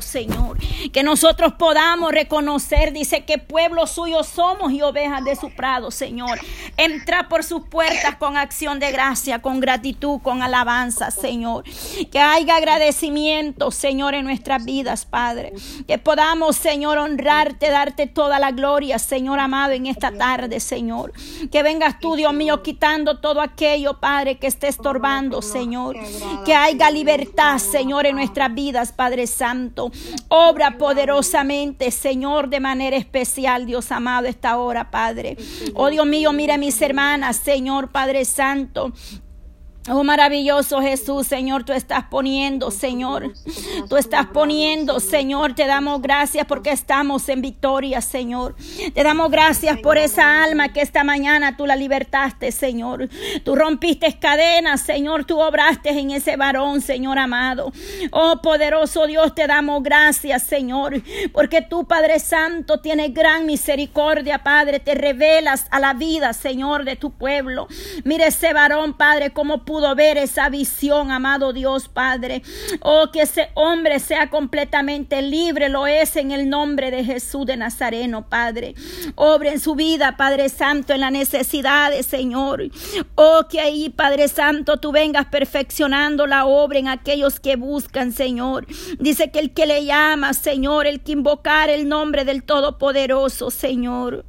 Señor. Que nosotros podamos reconocer, dice que pueblo suyo somos y ovejas de su prado, Señor. Entra por sus puertas con acción de gracia, con gratitud, con alabanza, Señor. Que haya agradecimiento, Señor, en nuestras vidas, Padre. Que podamos, Señor, honrarte, darte toda la gloria, Señor amado, en esta tarde, Señor. Que vengas tú, Dios mío, quitando todo aquello, Padre, que esté estorbando, Señor. Que haya libertad, Señor, en nuestras vidas, Padre Santo. Obra poderosamente, Señor, de manera especial, Dios amado, esta hora, Padre. Oh Dios mío, mire mis hermanas, Señor, Padre Santo. Oh maravilloso Jesús, Señor, tú estás poniendo, Señor. Tú estás poniendo, Señor. Te damos gracias porque estamos en victoria, Señor. Te damos gracias por esa alma que esta mañana tú la libertaste, Señor. Tú rompiste cadenas, Señor. Tú obraste en ese varón, Señor amado. Oh poderoso Dios, te damos gracias, Señor. Porque tú, Padre Santo, tienes gran misericordia, Padre. Te revelas a la vida, Señor, de tu pueblo. Mire ese varón, Padre, como pudo ver esa visión, amado Dios Padre. Oh, que ese hombre sea completamente libre, lo es en el nombre de Jesús de Nazareno, Padre. Obre en su vida, Padre Santo, en la necesidad de Señor. Oh, que ahí, Padre Santo, tú vengas perfeccionando la obra en aquellos que buscan, Señor. Dice que el que le llama, Señor, el que invocar el nombre del Todopoderoso, Señor.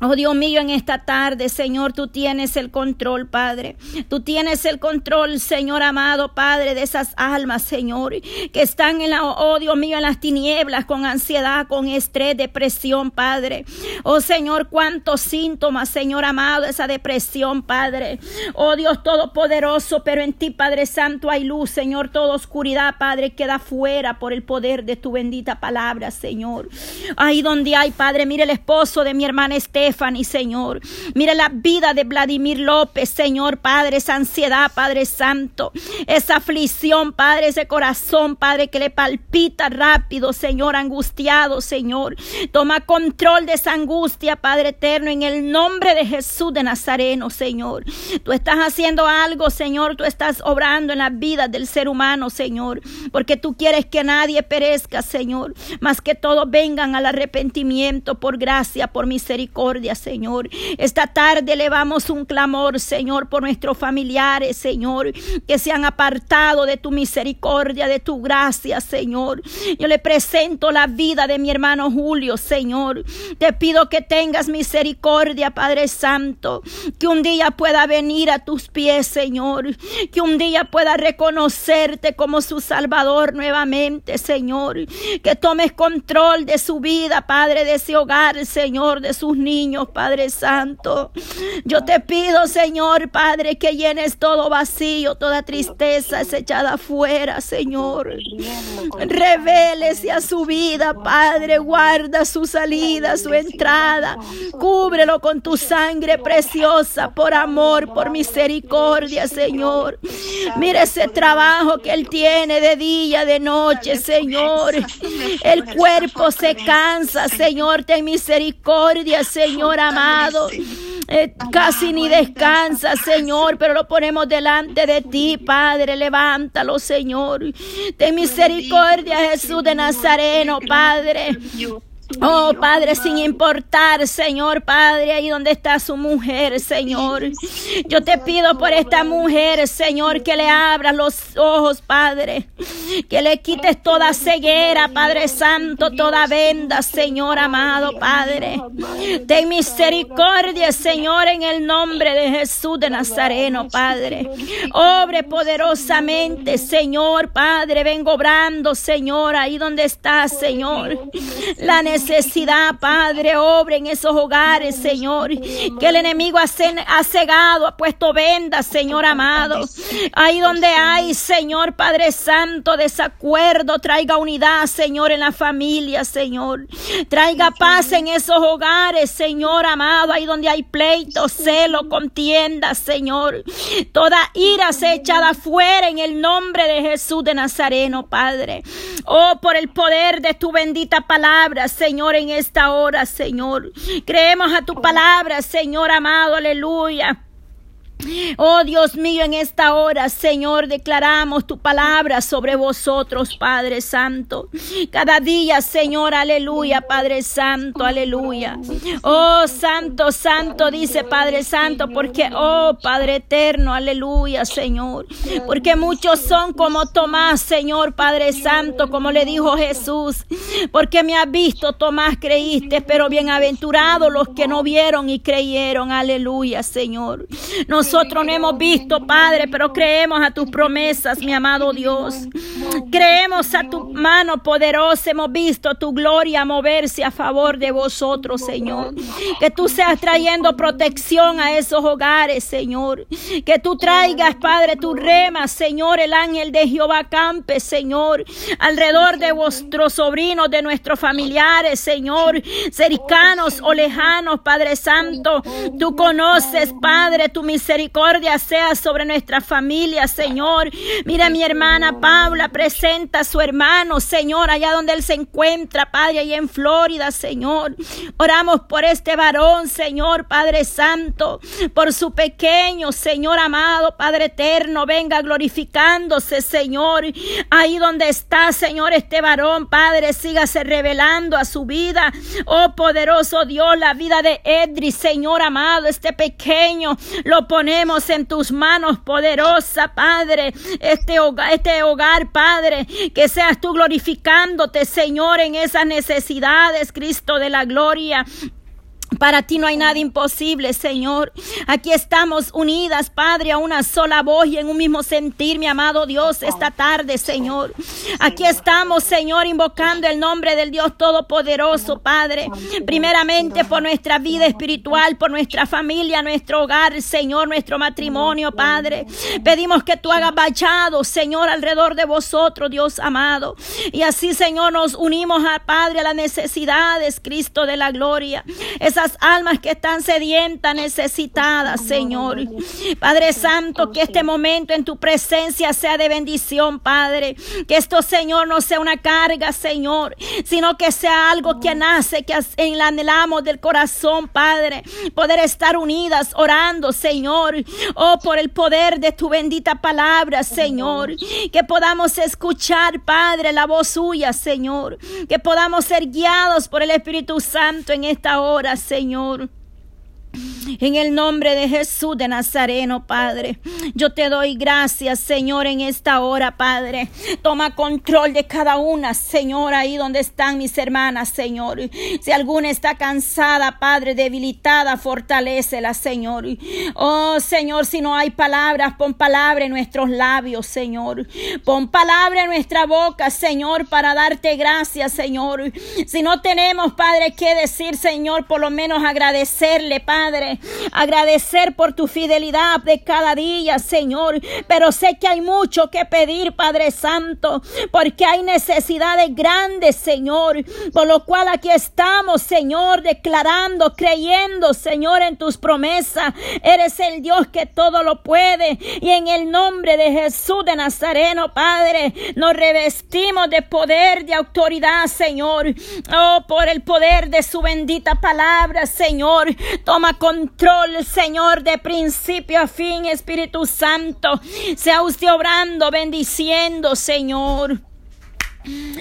Oh Dios mío, en esta tarde, Señor, tú tienes el control, Padre. Tú tienes el control, Señor amado, Padre, de esas almas, Señor, que están en la, oh Dios mío, en las tinieblas, con ansiedad, con estrés, depresión, Padre. Oh Señor, cuántos síntomas, Señor amado, esa depresión, Padre. Oh Dios Todopoderoso, pero en ti, Padre Santo, hay luz, Señor. Toda oscuridad, Padre, queda fuera por el poder de tu bendita palabra, Señor. Ahí donde hay, Padre, mire el esposo de mi hermana Esther Señor. Mira la vida de Vladimir López, Señor, Padre, esa ansiedad, Padre Santo, esa aflicción, Padre, ese corazón, Padre, que le palpita rápido, Señor, angustiado, Señor. Toma control de esa angustia, Padre eterno, en el nombre de Jesús de Nazareno, Señor. Tú estás haciendo algo, Señor, tú estás obrando en la vida del ser humano, Señor, porque tú quieres que nadie perezca, Señor, más que todos vengan al arrepentimiento por gracia, por misericordia Señor. Esta tarde elevamos un clamor, Señor, por nuestros familiares, Señor, que se han apartado de tu misericordia, de tu gracia, Señor. Yo le presento la vida de mi hermano Julio, Señor. Te pido que tengas misericordia, Padre Santo, que un día pueda venir a tus pies, Señor, que un día pueda reconocerte como su Salvador nuevamente, Señor, que tomes control de su vida, Padre, de ese hogar, Señor, de sus niños Padre Santo. Yo te pido, Señor, Padre, que llenes todo vacío, toda tristeza es echada afuera, Señor. Revélese a su vida, Padre, guarda su salida, su entrada. Cúbrelo con tu sangre preciosa, por amor, por misericordia, Señor. Mira ese trabajo que él tiene de día, de noche, Señor. El cuerpo se cansa, Señor, ten misericordia, Señor. Señor amado. Eh, casi ni descansa, Señor, pero lo ponemos delante de ti, Padre. Levántalo, Señor. Ten misericordia, Jesús de Nazareno, Padre. Oh Padre, sin importar, Señor Padre, ahí donde está su mujer, Señor. Yo te pido por esta mujer, Señor, que le abras los ojos, Padre. Que le quites toda ceguera, Padre Santo, toda venda, Señor amado, Padre. Ten misericordia, Señor, en el nombre de Jesús de Nazareno, Padre. Obre poderosamente, Señor, Padre. Vengo obrando, Señor, ahí donde está, Señor. Padre, obre en esos hogares, Señor. Que el enemigo ha cegado, ha puesto vendas, Señor amado. Ahí donde hay, Señor Padre Santo, desacuerdo, traiga unidad, Señor, en la familia, Señor. Traiga paz en esos hogares, Señor amado. Ahí donde hay pleito, celo, contienda, Señor. Toda ira se echada fuera en el nombre de Jesús de Nazareno, Padre. Oh, por el poder de tu bendita palabra, Señor. Señor, en esta hora, Señor. Creemos a tu palabra, Señor amado, aleluya. Oh Dios mío, en esta hora, Señor, declaramos tu palabra sobre vosotros, Padre Santo. Cada día, Señor, aleluya, Padre Santo, aleluya. Oh Santo, Santo, dice Padre Santo, porque, oh Padre Eterno, aleluya, Señor. Porque muchos son como Tomás, Señor, Padre Santo, como le dijo Jesús. Porque me has visto, Tomás, creíste, pero bienaventurados los que no vieron y creyeron, aleluya, Señor. Nosotros no hemos visto, Padre, pero creemos a tus promesas, mi amado Dios. Creemos a tu mano poderosa, hemos visto tu gloria moverse a favor de vosotros, Señor. Que tú seas trayendo protección a esos hogares, Señor. Que tú traigas, Padre, tu rema, Señor, el ángel de Jehová campe, Señor, alrededor de vuestros sobrinos, de nuestros familiares, Señor, cercanos o lejanos, Padre Santo. Tú conoces, Padre, tu misericordia sea sobre nuestra familia, Señor. Mira mi hermana Paula, presenta a su hermano, Señor, allá donde él se encuentra, Padre, allá en Florida, Señor. Oramos por este varón, Señor, Padre Santo, por su pequeño, Señor amado, Padre eterno, venga glorificándose, Señor. Ahí donde está, Señor, este varón, Padre, sígase revelando a su vida. Oh poderoso Dios, la vida de Edri, Señor amado, este pequeño, lo ponemos en tus manos, poderosa, Padre. Este hogar, este hogar, Padre, que seas tú glorificándote, Señor, en esas necesidades, Cristo de la gloria. Para ti no hay nada imposible, Señor. Aquí estamos unidas, Padre, a una sola voz y en un mismo sentir, mi amado Dios, esta tarde, Señor. Aquí estamos, Señor, invocando el nombre del Dios Todopoderoso, Padre. Primeramente por nuestra vida espiritual, por nuestra familia, nuestro hogar, Señor, nuestro matrimonio, Padre. Pedimos que tú hagas bachado, Señor, alrededor de vosotros, Dios amado. Y así, Señor, nos unimos al Padre a las necesidades, Cristo de la gloria esas almas que están sedientas, necesitadas, Señor. Padre Santo, que este momento en tu presencia sea de bendición, Padre. Que esto, Señor, no sea una carga, Señor, sino que sea algo que nace, que anhelamos del corazón, Padre. Poder estar unidas orando, Señor. Oh, por el poder de tu bendita palabra, Señor. Que podamos escuchar, Padre, la voz suya, Señor. Que podamos ser guiados por el Espíritu Santo en esta hora, Señor. Senhor. En el nombre de Jesús de Nazareno, Padre, yo te doy gracias, Señor, en esta hora, Padre. Toma control de cada una, Señor, ahí donde están mis hermanas, Señor. Si alguna está cansada, Padre, debilitada, fortalecela, Señor. Oh, Señor, si no hay palabras, pon palabra en nuestros labios, Señor. Pon palabra en nuestra boca, Señor, para darte gracias, Señor. Si no tenemos, Padre, qué decir, Señor, por lo menos agradecerle, Padre Agradecer por tu fidelidad de cada día, Señor. Pero sé que hay mucho que pedir, Padre Santo, porque hay necesidades grandes, Señor. Por lo cual aquí estamos, Señor, declarando, creyendo, Señor, en tus promesas. Eres el Dios que todo lo puede. Y en el nombre de Jesús de Nazareno, Padre, nos revestimos de poder, de autoridad, Señor. Oh, por el poder de su bendita palabra, Señor. Toma control Señor, de principio a fin, Espíritu Santo. Sea usted obrando, bendiciendo, Señor.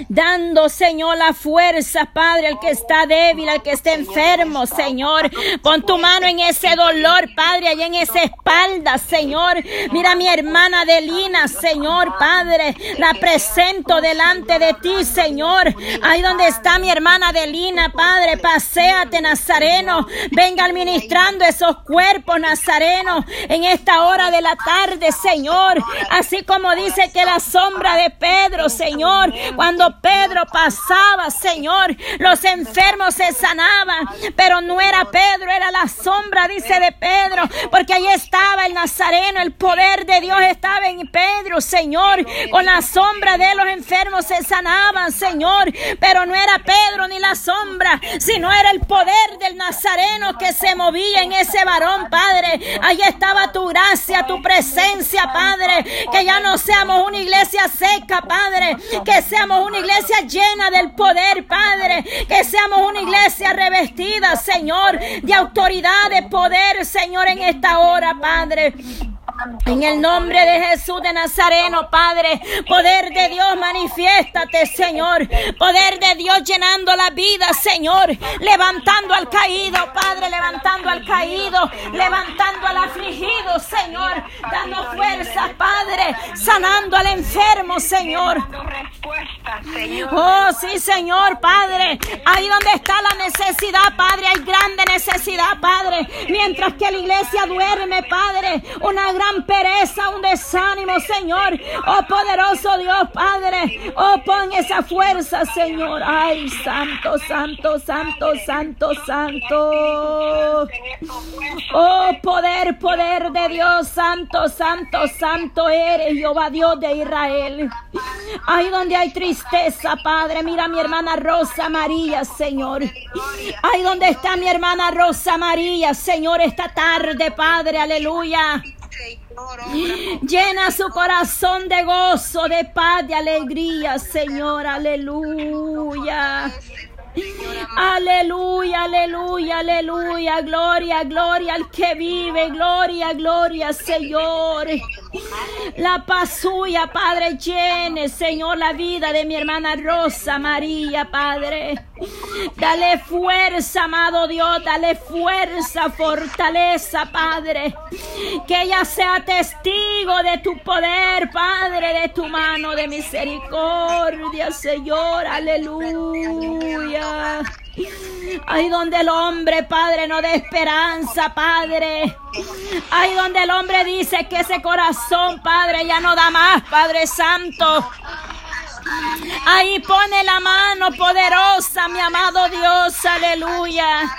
Dando, Señor, la fuerza, Padre, al que está débil, al que está enfermo, Señor. Pon tu mano en ese dolor, Padre, allá en esa espalda, Señor. Mira mi hermana Delina, Señor, Padre. La presento delante de ti, Señor. Ahí donde está mi hermana Delina, Padre. Paseate, Nazareno. Venga administrando esos cuerpos, Nazareno, en esta hora de la tarde, Señor. Así como dice que la sombra de Pedro, Señor, cuando Pedro pasaba, Señor, los enfermos se sanaban, pero no era Pedro, era la sombra, dice de Pedro, porque ahí estaba el Nazareno, el poder de Dios estaba en Pedro, Señor, con la sombra de los enfermos se sanaban, Señor, pero no era Pedro ni la sombra, sino era el poder del Nazareno que se movía en ese varón, Padre. Ahí estaba tu gracia, tu presencia, Padre, que ya no seamos una iglesia seca, Padre, que sea seamos una iglesia llena del poder, Padre. Que seamos una iglesia revestida, Señor, de autoridad, de poder, Señor, en esta hora, Padre. En el nombre de Jesús de Nazareno, Padre, poder de Dios, manifiéstate, Señor. Poder de Dios llenando la vida, Señor. Levantando al caído, Padre, levantando al caído, levantando al afligido, Señor. Dando fuerzas, Padre, sanando al enfermo, Señor. Oh, sí, Señor, Padre. Ahí donde está la necesidad, Padre, hay grande necesidad, Padre. Mientras que la iglesia duerme, Padre, una gran pereza, un desánimo, Señor. Oh poderoso Dios, Padre. Oh pon esa fuerza, Señor. Ay, santo, santo, santo, santo, santo. Oh poder, poder de Dios, santo, santo, santo eres, Jehová Dios de Israel. Ahí donde hay tristeza, Padre. Mira mi hermana Rosa María, Señor. Ahí donde está mi hermana Rosa María, Señor, esta tarde, Padre. Aleluya. Llena su corazón de gozo, de paz, de alegría, Señor. Aleluya. Aleluya, aleluya, aleluya. Gloria, gloria al que vive. Gloria, gloria, Señor. La paz suya, Padre, llene, Señor, la vida de mi hermana Rosa María, Padre. Dale fuerza, amado Dios, dale fuerza, fortaleza, Padre. Que ella sea testigo de tu poder, Padre, de tu mano de misericordia, Señor. Aleluya. Ahí donde el hombre, Padre, no da esperanza, Padre. Ahí donde el hombre dice que ese corazón, Padre, ya no da más, Padre Santo. Ahí pone la mano poderosa, mi amado Dios, aleluya.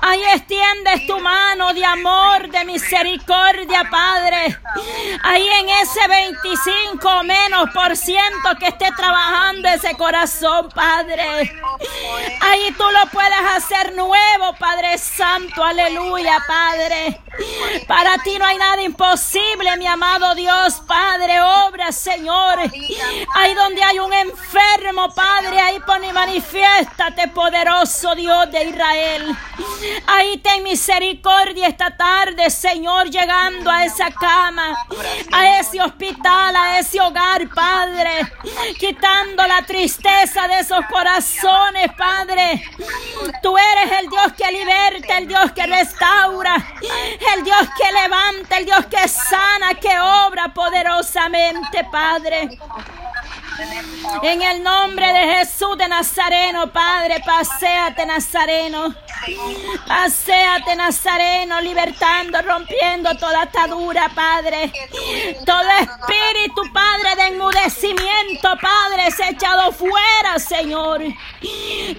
Ahí extiendes tu mano de amor, de misericordia, Padre. Ahí en ese 25 menos por ciento que esté trabajando ese corazón, Padre. Ahí tú lo puedes hacer nuevo, Padre Santo, aleluya, Padre. Para ti no hay nada imposible, mi amado Dios, Padre. Obra, Señor. Ahí donde hay un enfermo, Padre, ahí pone manifiéstate, poderoso Dios de Israel. Ahí ten misericordia esta tarde, Señor, llegando a esa cama, a ese hospital, a ese hogar, Padre. Quitando la tristeza de esos corazones, Padre. Tú eres el Dios que liberta, el Dios que restaura, el Dios que levanta, el Dios que sana, que obra poderosamente, Padre. En el nombre de Jesús de Nazareno, Padre, paséate Nazareno. Paséate Nazareno, libertando, rompiendo toda atadura, Padre. Todo espíritu, Padre, de enmudecimiento, Padre, es echado fuera, Señor.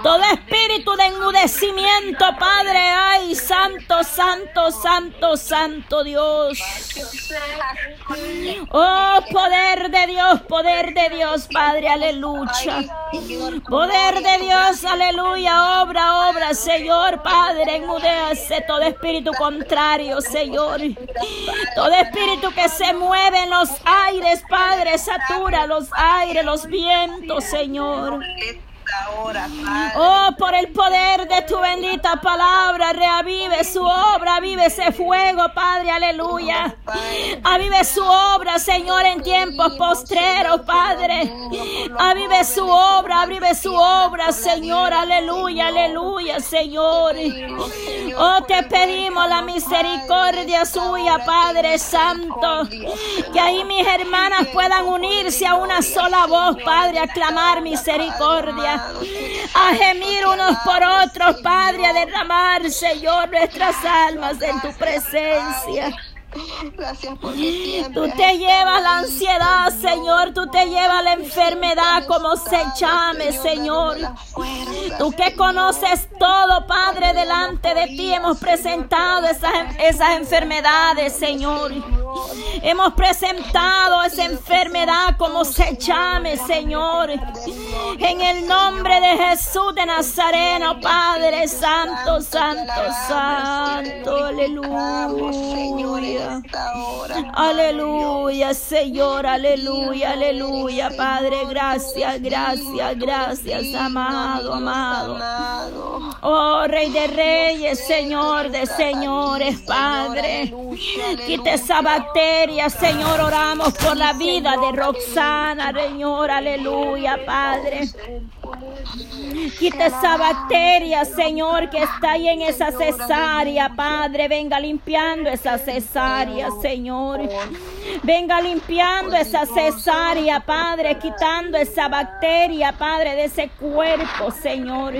Todo espíritu de enmudecimiento, Padre, ay, santo, santo, santo, santo Dios. Oh, poder de Dios, poder de Dios, Padre, aleluya. Poder de Dios, aleluya, obra, obra, Señor, Padre, enmudece todo espíritu contrario, Señor. Todo espíritu que se mueve en los aires, Padre, satura los aires, los vientos, Señor. Oh, por el poder de tu bendita palabra, reavive su obra, vive ese fuego, Padre, aleluya. Avive su obra, Señor, en tiempos postreros, Padre. Avive su obra, avive su obra, Señor, aleluya, aleluya, Señor. Oh, te pedimos la misericordia suya, Padre Santo. Que ahí mis hermanas puedan unirse a una sola voz, Padre, a clamar misericordia a gemir unos por otros, Padre, a derramar, Señor, nuestras almas en tu presencia. Gracias por Tú te llevas la ansiedad, Señor. Tú te llevas la enfermedad como se llame, Señor. Tú que conoces todo, Padre, delante de ti hemos presentado esas, esas enfermedades, Señor. Hemos presentado esa enfermedad como se llame, Señor. En el nombre de Jesús de Nazareno, Padre Santo, Santo, Santo. Aleluya. Aleluya, Señor. Aleluya, aleluya. Padre, gracias, gracias, gracias, amado, amado. Oh, Rey de Reyes, Señor de Señores, Padre. Quite esa Señor. Oramos por la vida de Roxana, Señor. Aleluya, Padre. Quita esa bacteria, Señor, que está ahí en esa cesárea, Padre. Venga limpiando esa cesárea, Señor. Venga limpiando esa cesárea, Padre, quitando esa bacteria, Padre, de ese cuerpo, Señor.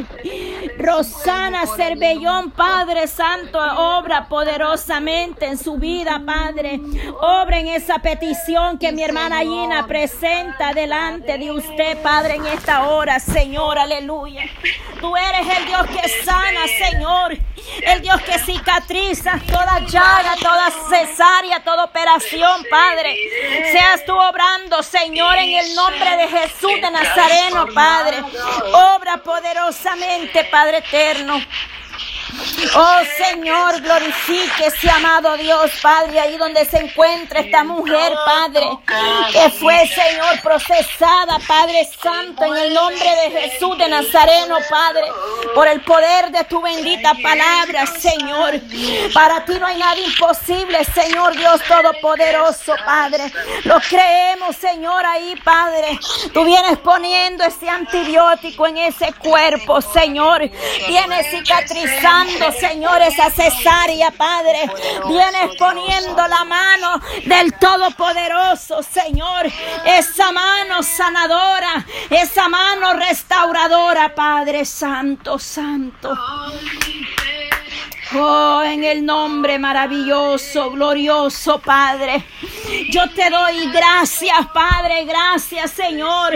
Rosana Cervellón, Padre Santo, obra poderosamente en su vida, Padre. Obra en esa petición que mi hermana Gina presenta delante de usted, Padre, en esta hora, Señor, aleluya. Tú eres el Dios que sana, Señor. El Dios que cicatriza toda llaga, toda cesárea, toda operación, Padre. Seas tú obrando, Señor, en el nombre de Jesús de Nazareno, Padre. Obra poderosamente, Padre eterno. Oh Señor, glorifique ese amado Dios, Padre, ahí donde se encuentra esta mujer, Padre, que fue, Señor, procesada, Padre Santo, en el nombre de Jesús de Nazareno, Padre, por el poder de tu bendita palabra, Señor. Para ti no hay nada imposible, Señor Dios Todopoderoso, Padre. Lo creemos, Señor, ahí, Padre. Tú vienes poniendo ese antibiótico en ese cuerpo, Señor. Vienes cicatrizando, Señor, esa cesárea, Padre. Vienes poniendo la mano del Todopoderoso, Señor. Esa mano sanadora, esa mano restauradora, Padre Santo, Santo. Oh, en el nombre maravilloso, glorioso, Padre. Yo te doy gracias, Padre, gracias, Señor,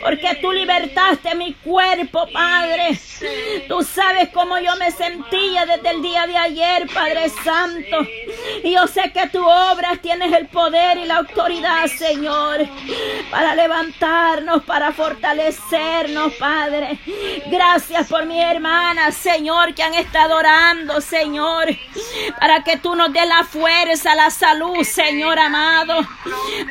porque tú libertaste mi cuerpo, Padre. Tú sabes cómo yo me sentía desde el día de ayer, Padre Santo. Y yo sé que tu obra tienes el poder y la autoridad, Señor, para levantarnos, para fortalecernos, Padre. Gracias por mi hermana, Señor, que han estado orando, Señor, para que tú nos des la fuerza, la salud, Señor amado.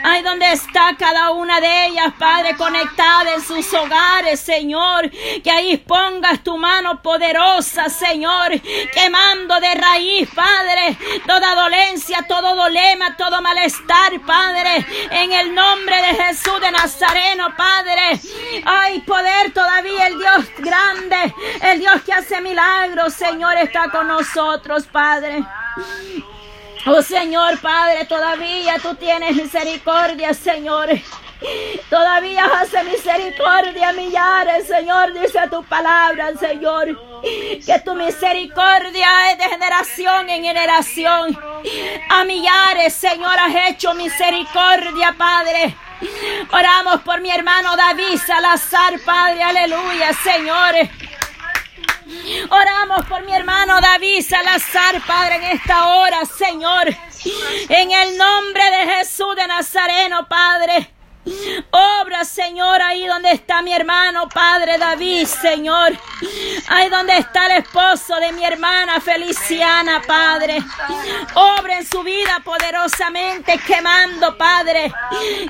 Ahí donde está cada una de ellas, Padre, conectada en sus hogares, Señor. Que ahí pongas tu mano poderosa, Señor, quemando de raíz, Padre, toda dolencia, todo dolema, todo malestar, Padre, en el nombre de Jesús de Nazareno, Padre. Hay poder todavía, el Dios grande, el Dios que hace milagros, Señor, está con nosotros, Padre. Oh Señor Padre, todavía tú tienes misericordia, Señor. Todavía hace misericordia millares, Señor, dice tu palabra, Señor. Que tu misericordia es de generación en generación. A millares, Señor, has hecho misericordia, Padre. Oramos por mi hermano David Salazar, Padre, aleluya, Señor. Oramos por mi hermano David Salazar, Padre, en esta hora, Señor. En el nombre de Jesús de Nazareno, Padre. Obra, Señor, ahí donde está mi hermano, Padre David, Señor. Ahí donde está el esposo de mi hermana Feliciana, Padre. Obra en su vida poderosamente, quemando, Padre.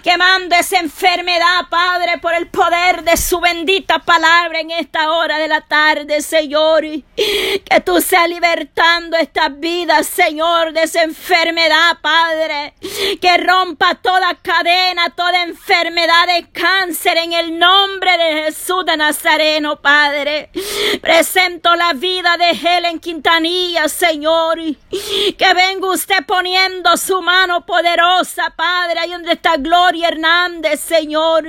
Quemando esa enfermedad, Padre, por el poder de su bendita palabra en esta hora de la tarde, Señor. Que tú seas libertando estas vidas, Señor, de esa enfermedad, Padre. Que rompa toda cadena, toda enfermedad enfermedad de cáncer en el nombre de Jesús de Nazareno, Padre. Presento la vida de Helen Quintanilla, Señor. Que venga usted poniendo su mano poderosa, Padre, ahí donde está Gloria Hernández, Señor.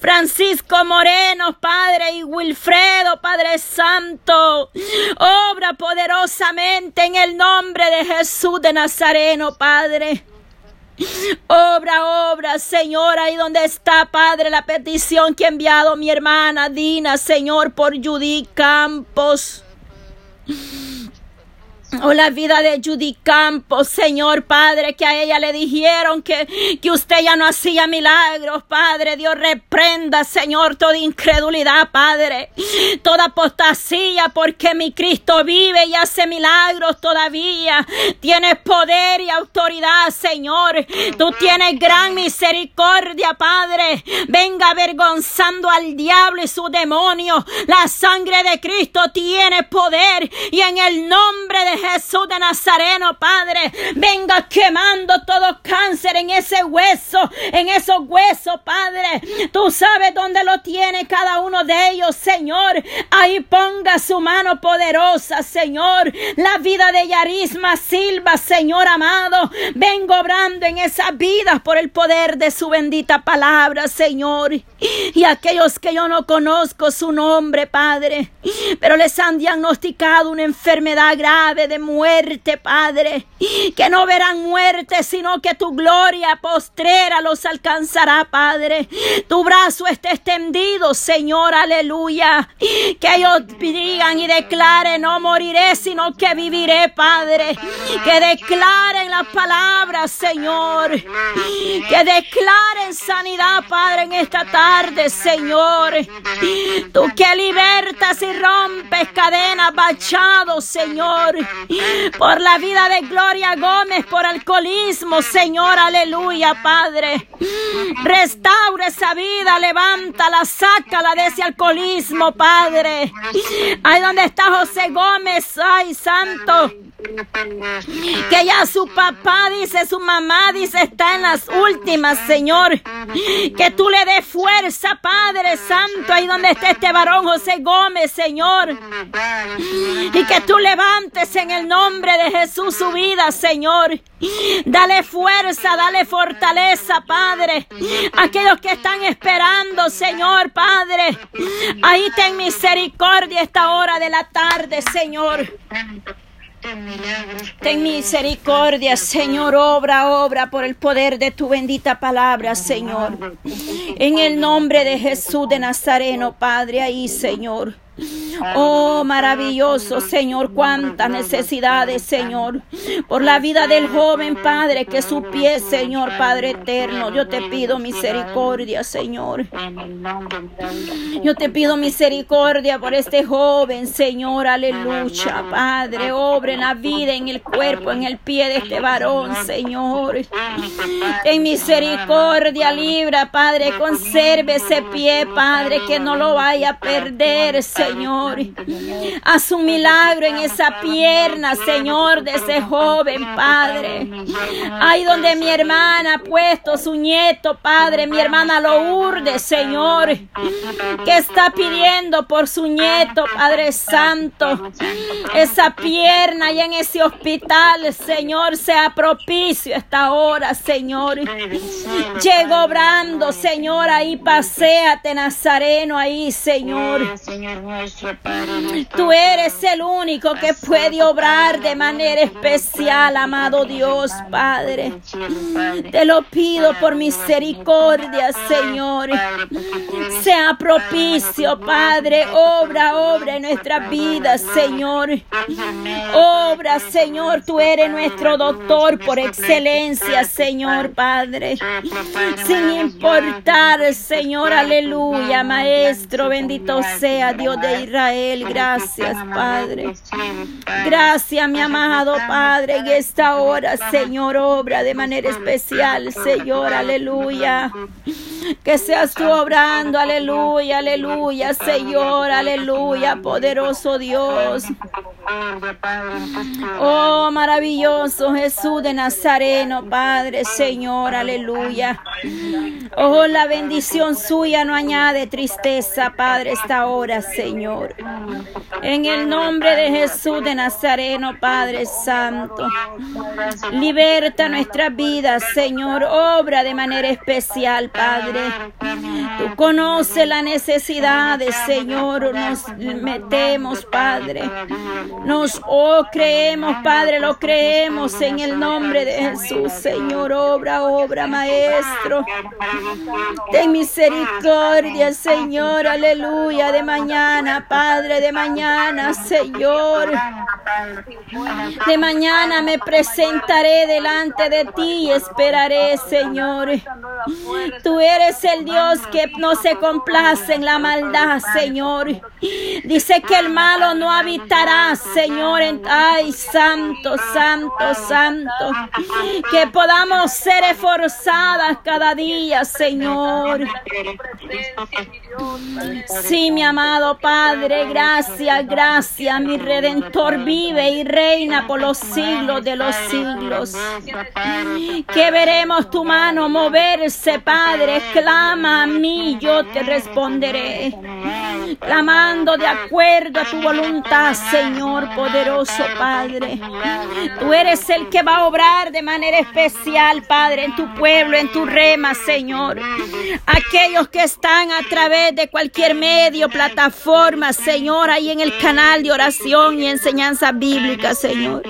Francisco Moreno, Padre, y Wilfredo, Padre Santo. Obra poderosamente en el nombre de Jesús de Nazareno, Padre. Obra, obra, Señor, ahí donde está, Padre, la petición que ha enviado mi hermana Dina, Señor, por Judy Campos. Oh, la vida de Judy Campos, Señor Padre, que a ella le dijeron que, que usted ya no hacía milagros, Padre. Dios reprenda, Señor, toda incredulidad, Padre. Toda apostasía, porque mi Cristo vive y hace milagros todavía. Tienes poder y autoridad, Señor. Tú tienes gran misericordia, Padre. Venga avergonzando al diablo y su demonio. La sangre de Cristo tiene poder y en el nombre de Jesús de Nazareno, Padre, venga quemando todo cáncer en ese hueso, en esos huesos, Padre. Tú sabes dónde lo tiene cada uno de ellos, Señor. Ahí ponga su mano poderosa, Señor. La vida de Yarisma Silva, Señor amado. Vengo obrando en esas vidas por el poder de su bendita palabra, Señor. Y aquellos que yo no conozco su nombre, Padre, pero les han diagnosticado una enfermedad grave de muerte, Padre, que no verán muerte, sino que tu gloria postrera los alcanzará, Padre. Tu brazo esté extendido, Señor, aleluya. Que ellos digan y declaren, no moriré, sino que viviré, Padre. Que declaren las palabras, Señor. Que declaren sanidad, Padre, en esta tarde, Señor. Tú que libertas y rompes cadenas, bachados, Señor por la vida de Gloria Gómez, por alcoholismo, Señor, aleluya, Padre. Restaura esa vida, levántala, sácala de ese alcoholismo, Padre. Ahí donde está José Gómez, ay, santo. Que ya su papá dice, su mamá dice, está en las últimas, Señor. Que tú le des fuerza, Padre Santo, ahí donde está este varón José Gómez, Señor. Y que tú levantes en el nombre de Jesús su vida, Señor. Dale fuerza, dale fortaleza, Padre. Aquellos que están esperando, Señor, Padre. Ahí ten misericordia esta hora de la tarde, Señor. Ten misericordia, Señor, obra, obra por el poder de tu bendita palabra, Señor. En el nombre de Jesús de Nazareno, Padre, ahí, Señor. Oh, maravilloso Señor, cuántas necesidades, Señor, por la vida del joven Padre, que su pie, Señor, Padre eterno, yo te pido misericordia, Señor. Yo te pido misericordia por este joven, Señor, aleluya, Padre, obra en la vida, en el cuerpo, en el pie de este varón, Señor. En misericordia, libra, Padre, conserve ese pie, Padre, que no lo vaya a perder, Señor. Señor. Haz un milagro en esa pierna, Señor, de ese joven, Padre. Ahí donde mi hermana ha puesto su nieto, Padre, mi hermana lo urde, Señor. Que está pidiendo por su nieto, Padre Santo. Esa pierna y en ese hospital, Señor, sea propicio esta hora, Señor. Llego obrando, Señor, ahí paséate, Nazareno, ahí, Señor. Tú eres el único que puede obrar de manera especial, amado Dios, Padre. Te lo pido por misericordia, Señor. Sea propicio, Padre. Obra, obra en nuestras vidas, Señor. Obra, Señor. Tú eres nuestro doctor por excelencia, Señor, Padre. Sin importar, Señor, aleluya, Maestro. Bendito sea Dios de Israel. Gracias, Padre. Gracias, mi amado Padre, en esta hora, Señor, obra de manera especial, Señor, aleluya. Que seas tú obrando, aleluya, aleluya, Señor, aleluya, poderoso Dios. Oh, maravilloso Jesús de Nazareno, Padre, Señor, aleluya. Oh, la bendición suya no añade tristeza, Padre, esta hora, Señor. En el nombre de Jesús de Nazareno, Padre Santo. Liberta nuestras vidas, Señor. Obra de manera especial, Padre. Tú conoces las necesidades, Señor. Nos metemos, Padre. Nos oh, creemos, Padre, lo creemos en el nombre de Jesús, Señor. Obra, obra, Maestro. Ten misericordia, Señor. Aleluya. De mañana, Padre, de mañana, Señor. De mañana me presentaré delante de ti y esperaré, Señor. Tú eres el Dios que no se complace en la maldad, Señor. Dice que el malo no habitará, Señor. Ay, santo, santo, santo. Que podamos ser esforzadas cada día, Señor. Sí, mi amado Padre, gracias, gracias. Mi redentor vive y reina por los siglos de los siglos. Que veremos tu mano moverse, Padre. Clama a mí, yo te responderé. Clamando de acuerdo a tu voluntad, Señor poderoso, Padre. Tú eres el que va a obrar de manera especial, Padre, en tu pueblo, en tu rema, Señor. Aquellos que están a través de cualquier medio, plataforma, Señor, ahí en el canal de oración y enseñanza bíblica, Señor.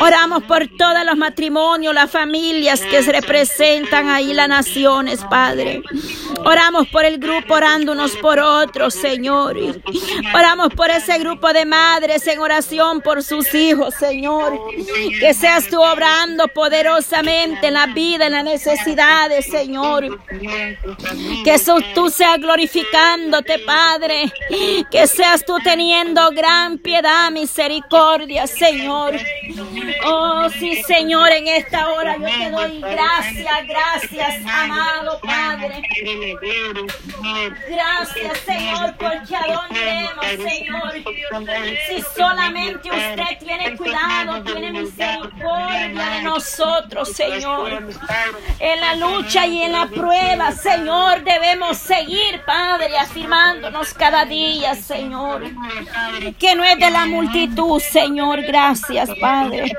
Oramos por todos los matrimonios, las familias que se representan ahí, las naciones, Padre. Oramos por el grupo, orando unos por otros, Señor. Oramos por ese grupo de madres en oración por sus hijos, Señor. Que seas tú obrando poderosamente en la vida, en las necesidades, Señor. Que tú seas glorificándote, Padre. Que seas tú teniendo gran piedad, misericordia, Señor. Oh, sí, Señor, en esta hora yo te doy gracias, gracias, amado Padre. Gracias, Señor, porque a dónde Señor. Si solamente usted tiene cuidado, tiene misericordia de nosotros, Señor. En la lucha y en la prueba, Señor, debemos seguir, Padre, afirmándonos cada día, Señor. Que no es de la multitud, Señor. Gracias, Padre.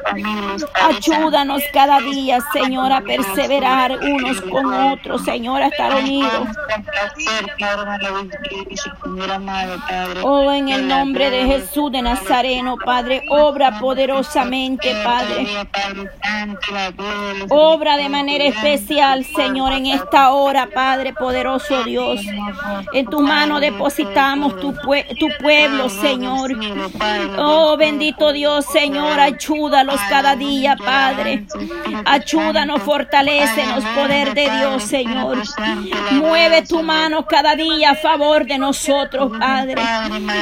Ayúdanos cada día, Señor, a perseverar unos con otros, Señor, a estar unidos. Oh, en el nombre de Jesús de Nazareno, Padre, obra poderosamente, Padre. Obra de manera especial, Señor, en esta hora, Padre poderoso Dios. En tu mano depositamos tu, tu pueblo, Señor. Oh, bendito Dios, Señor, ayúdalos cada día, Padre. Ayúdanos, fortalecenos, poder de Dios, Señor. Mueve tu mano cada día a favor de nosotros, Padre.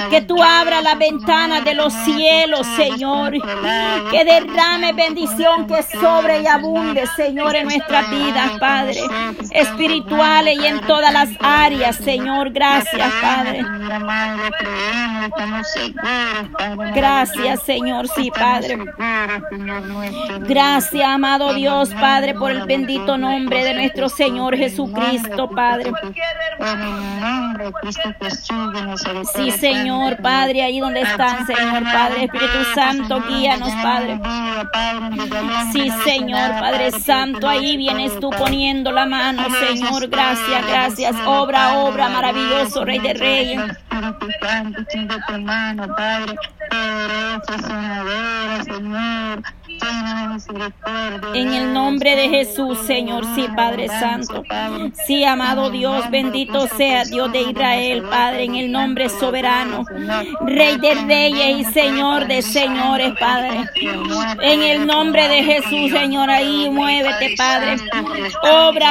Que tú abras la ventana de los cielos, Señor. Que derrame bendición que sobre y abunde, Señor, en nuestras vidas, Padre. Espirituales y en todas las áreas, Señor. Gracias, Padre. Gracias, Señor. Sí, Padre. Gracias, amado Dios, Padre, por el bendito nombre de nuestro Señor Jesucristo, Padre. Sí, Señor, Padre, ahí donde están, Señor, Padre, Espíritu Santo, guíanos, Padre. Sí, Señor, Padre Santo, ahí vienes tú poniendo la mano, Señor, gracias, gracias, obra, obra, maravilloso, Rey de Reyes. Señor. En el nombre de Jesús, Señor, sí, Padre Santo. Sí, amado Dios, bendito sea Dios de Israel, Padre, en el nombre soberano. Rey de reyes y Señor de señores, Padre. En el nombre de Jesús, Señor, ahí muévete, Padre. Obra